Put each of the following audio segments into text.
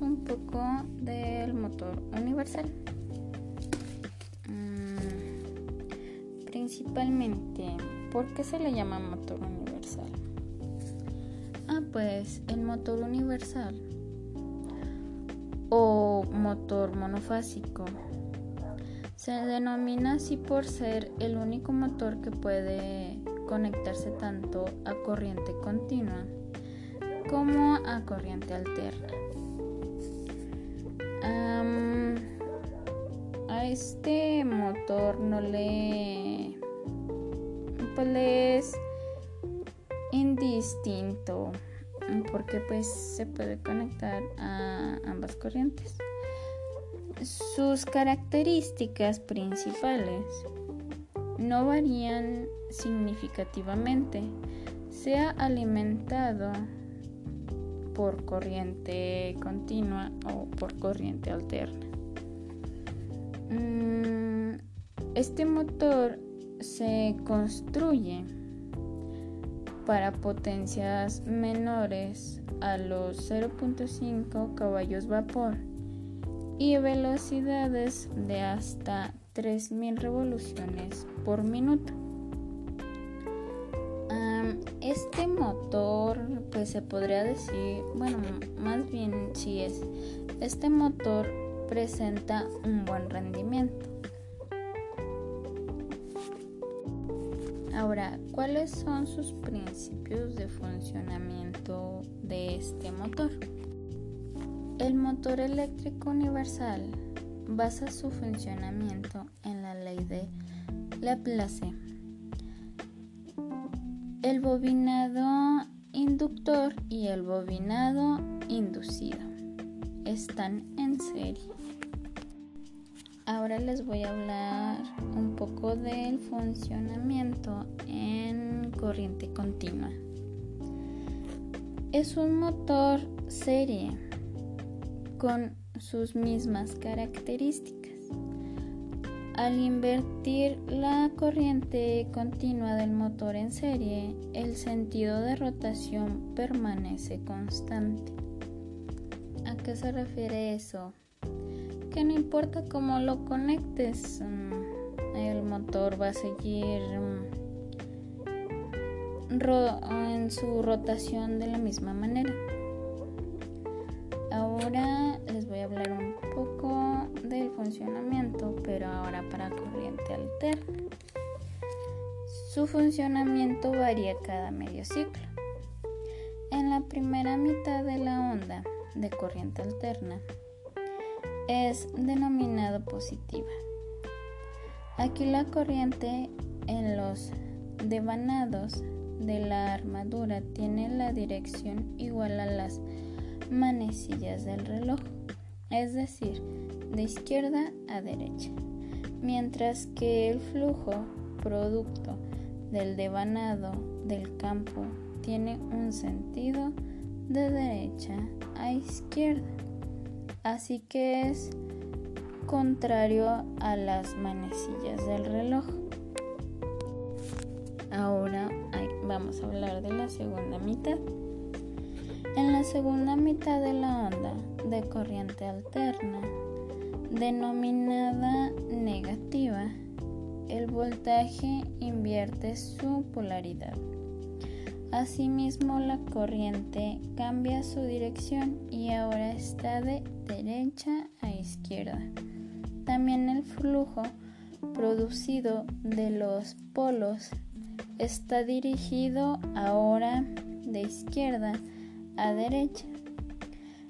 un poco del motor universal. Mm, principalmente, ¿por qué se le llama motor universal? Ah, pues el motor universal o motor monofásico se denomina así por ser el único motor que puede conectarse tanto a corriente continua como a corriente alterna. Este motor no le, pues es indistinto porque pues se puede conectar a ambas corrientes. Sus características principales no varían significativamente. Sea alimentado por corriente continua o por corriente alterna. Mm, este motor se construye para potencias menores a los 0.5 caballos vapor y velocidades de hasta 3000 revoluciones por minuto. este motor, pues se podría decir, bueno, más bien si es, este motor presenta un buen rendimiento. Ahora, ¿cuáles son sus principios de funcionamiento de este motor? El motor eléctrico universal basa su funcionamiento en la ley de Laplace. El bobinado inductor y el bobinado inducido están en serie. Ahora les voy a hablar un poco del funcionamiento en corriente continua. Es un motor serie con sus mismas características. Al invertir la corriente continua del motor en serie, el sentido de rotación permanece constante. ¿A qué se refiere eso? Que no importa cómo lo conectes, mm, el motor va a seguir mm, en su rotación de la misma manera. Ahora les voy a hablar un poco del funcionamiento, pero ahora para corriente alterna. Su funcionamiento varía cada medio ciclo. En la primera mitad de corriente alterna es denominado positiva. Aquí la corriente en los devanados de la armadura tiene la dirección igual a las manecillas del reloj, es decir, de izquierda a derecha, mientras que el flujo producto del devanado del campo tiene un sentido de derecha a izquierda, así que es contrario a las manecillas del reloj. Ahora vamos a hablar de la segunda mitad. En la segunda mitad de la onda de corriente alterna, denominada negativa, el voltaje invierte su polaridad. Asimismo, la corriente cambia su dirección y ahora está de derecha a izquierda. También el flujo producido de los polos está dirigido ahora de izquierda a derecha.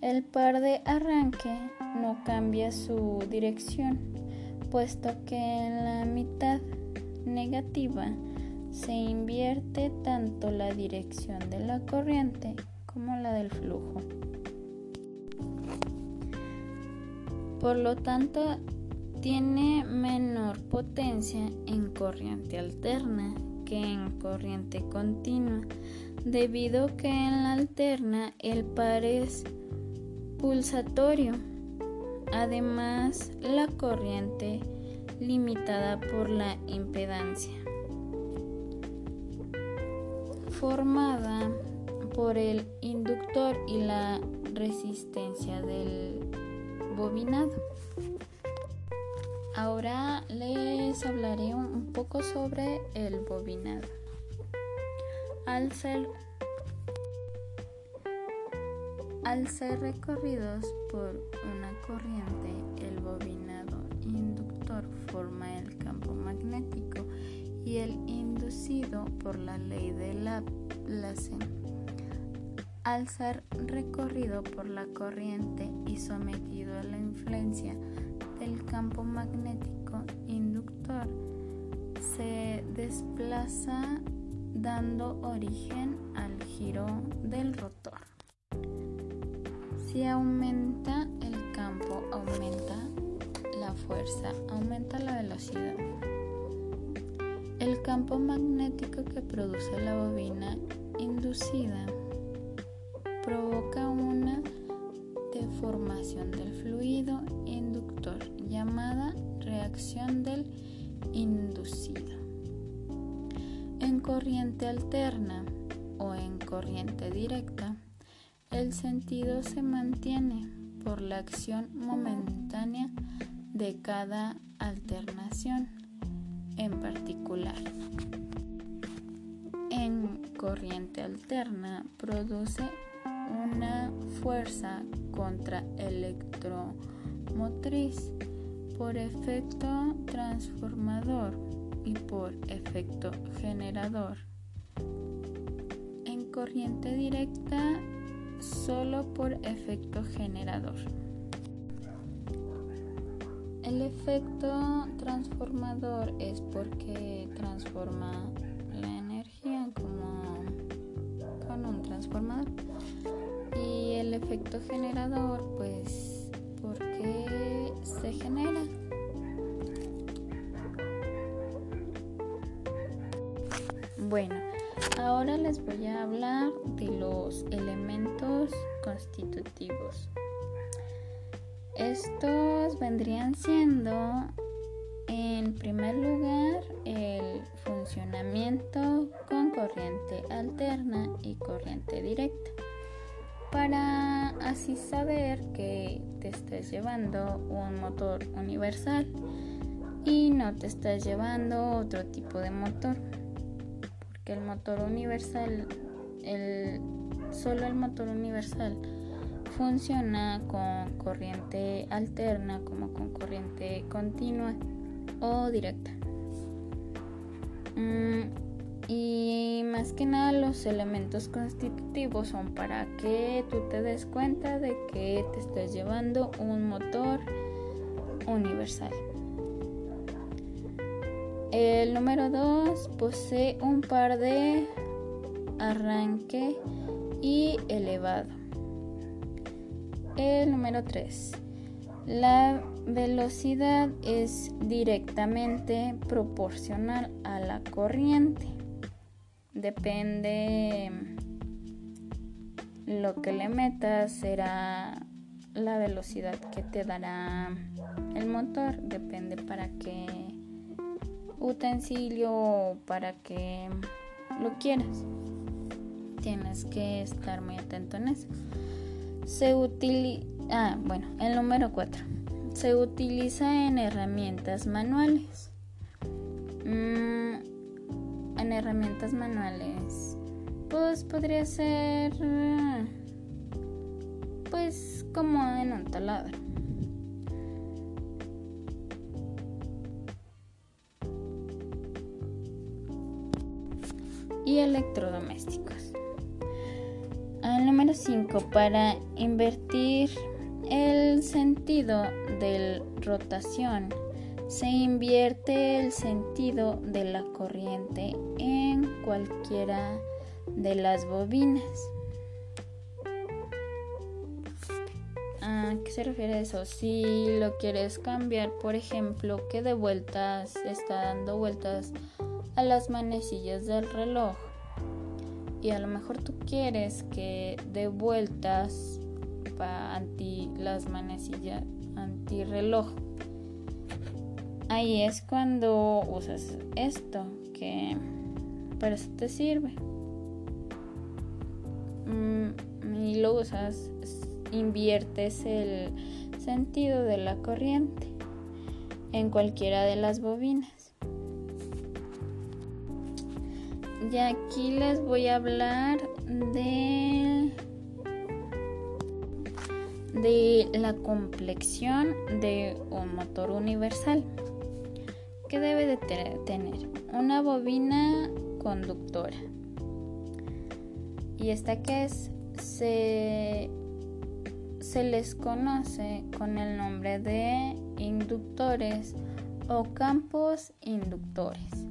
El par de arranque no cambia su dirección, puesto que en la mitad negativa se invierte tanto la dirección de la corriente como la del flujo. Por lo tanto, tiene menor potencia en corriente alterna que en corriente continua, debido que en la alterna el par es pulsatorio. Además, la corriente limitada por la impedancia. Formada por el inductor y la resistencia del bobinado. Ahora les hablaré un poco sobre el bobinado. Al ser, al ser recorridos por una corriente, el bobinado inductor forma el campo magnético y el por la ley de Laplace al ser recorrido por la corriente y sometido a la influencia del campo magnético inductor, se desplaza dando origen al giro del rotor. Si aumenta el campo, aumenta la fuerza, aumenta la velocidad. El campo magnético que produce la bobina inducida provoca una deformación del fluido inductor llamada reacción del inducido. En corriente alterna o en corriente directa, el sentido se mantiene por la acción momentánea de cada alternación en particular. En corriente alterna produce una fuerza contra electromotriz por efecto transformador y por efecto generador. En corriente directa solo por efecto generador. El efecto transformador es porque transforma la energía como con un transformador el efecto generador, pues, porque se genera. Bueno, ahora les voy a hablar de los elementos constitutivos. Estos vendrían siendo, en primer lugar, el funcionamiento con corriente alterna y corriente directa. Para así saber que te estás llevando un motor universal y no te estás llevando otro tipo de motor porque el motor universal el solo el motor universal funciona con corriente alterna como con corriente continua o directa mm, y más que nada los elementos constitutivos son para que tú te des cuenta de que te estás llevando un motor universal. El número 2 posee un par de arranque y elevado. El número 3. La velocidad es directamente proporcional a la corriente. Depende lo que le metas será la velocidad que te dará el motor. Depende para qué utensilio o para qué lo quieras. Tienes que estar muy atento en eso se utiliza ah, bueno el número 4 se utiliza en herramientas manuales mm, en herramientas manuales, pues podría ser pues como en un taladro. Y electrodomésticos. Al número 5, para invertir el sentido de rotación se invierte el sentido de la corriente en cualquiera de las bobinas. ¿A qué se refiere eso? Si lo quieres cambiar, por ejemplo, que de vueltas está dando vueltas a las manecillas del reloj y a lo mejor tú quieres que de vueltas anti las manecillas anti reloj ahí es cuando usas esto que para eso te sirve mm, y lo usas, inviertes el sentido de la corriente en cualquiera de las bobinas. Y aquí les voy a hablar de de la complexión de un motor universal. Que debe de tener una bobina conductora. Y esta que es se, se les conoce con el nombre de inductores o campos inductores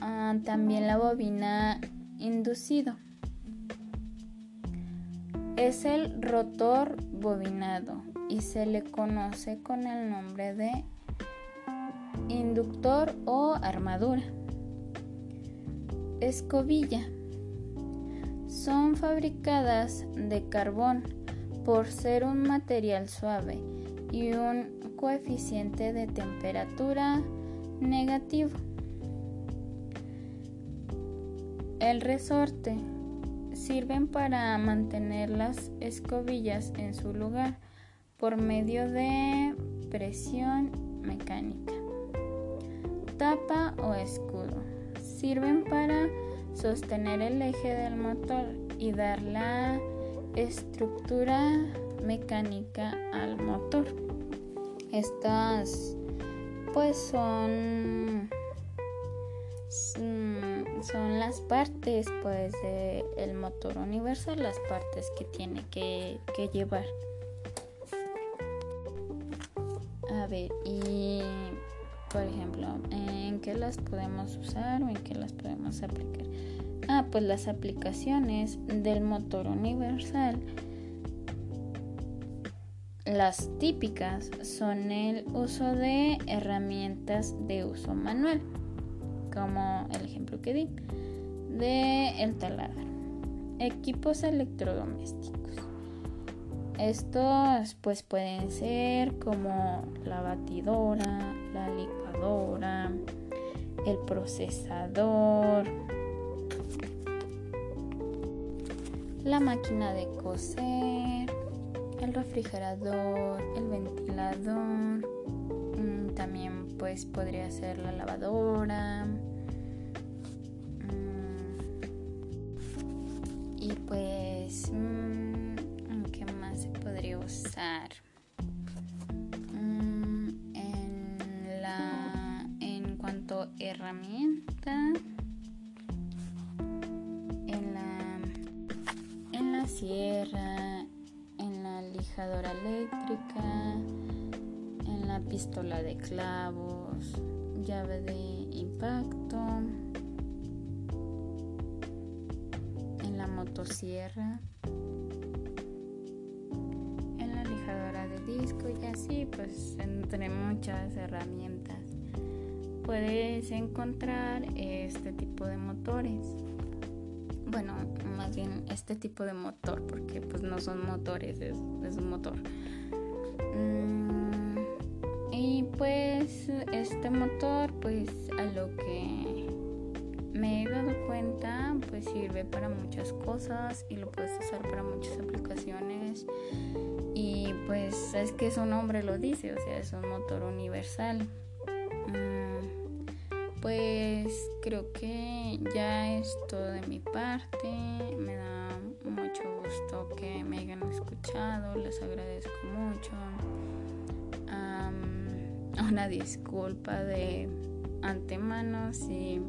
ah, también la bobina inducido es el rotor bobinado y se le conoce con el nombre de inductor o armadura. Escobilla. Son fabricadas de carbón por ser un material suave y un coeficiente de temperatura negativo. El resorte sirven para mantener las escobillas en su lugar por medio de presión mecánica. Tapa o escudo sirven para sostener el eje del motor y dar la estructura mecánica al motor. Estas pues son son las partes pues del motor universal, las partes que tiene que, que llevar. A ver, y por ejemplo, ¿en qué las podemos usar o en qué las podemos aplicar? Ah, pues las aplicaciones del motor universal. Las típicas son el uso de herramientas de uso manual como el ejemplo que di, de el taladro. Equipos electrodomésticos. Estos pues pueden ser como la batidora, la licuadora, el procesador, la máquina de coser, el refrigerador, el ventilador, mm, también pues podría ser la lavadora, en la lijadora eléctrica, en la pistola de clavos, llave de impacto. motosierra, en la lijadora de disco y así pues entre muchas herramientas puedes encontrar este tipo de motores. Bueno, más bien este tipo de motor porque pues no son motores, es, un motor. Mm, y pues este motor pues a lo que me he dado cuenta, pues sirve para muchas cosas y lo puedes usar para muchas aplicaciones. Y pues es que su nombre lo dice, o sea, es un motor universal. Mm, pues creo que ya es todo de mi parte. Me da mucho gusto que me hayan escuchado, les agradezco mucho. una disculpa de antemano si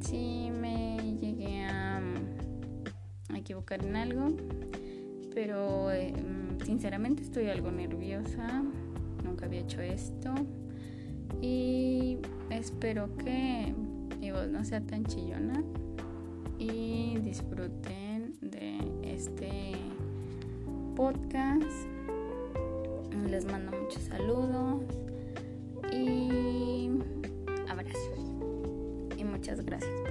sí me llegué a, equivocar en algo, pero eh, sinceramente estoy algo nerviosa, nunca había hecho esto y espero que mi voz no sea tan chillona y disfruten de este podcast. Les mando muchos saludos y Muchas gracias por escuchar.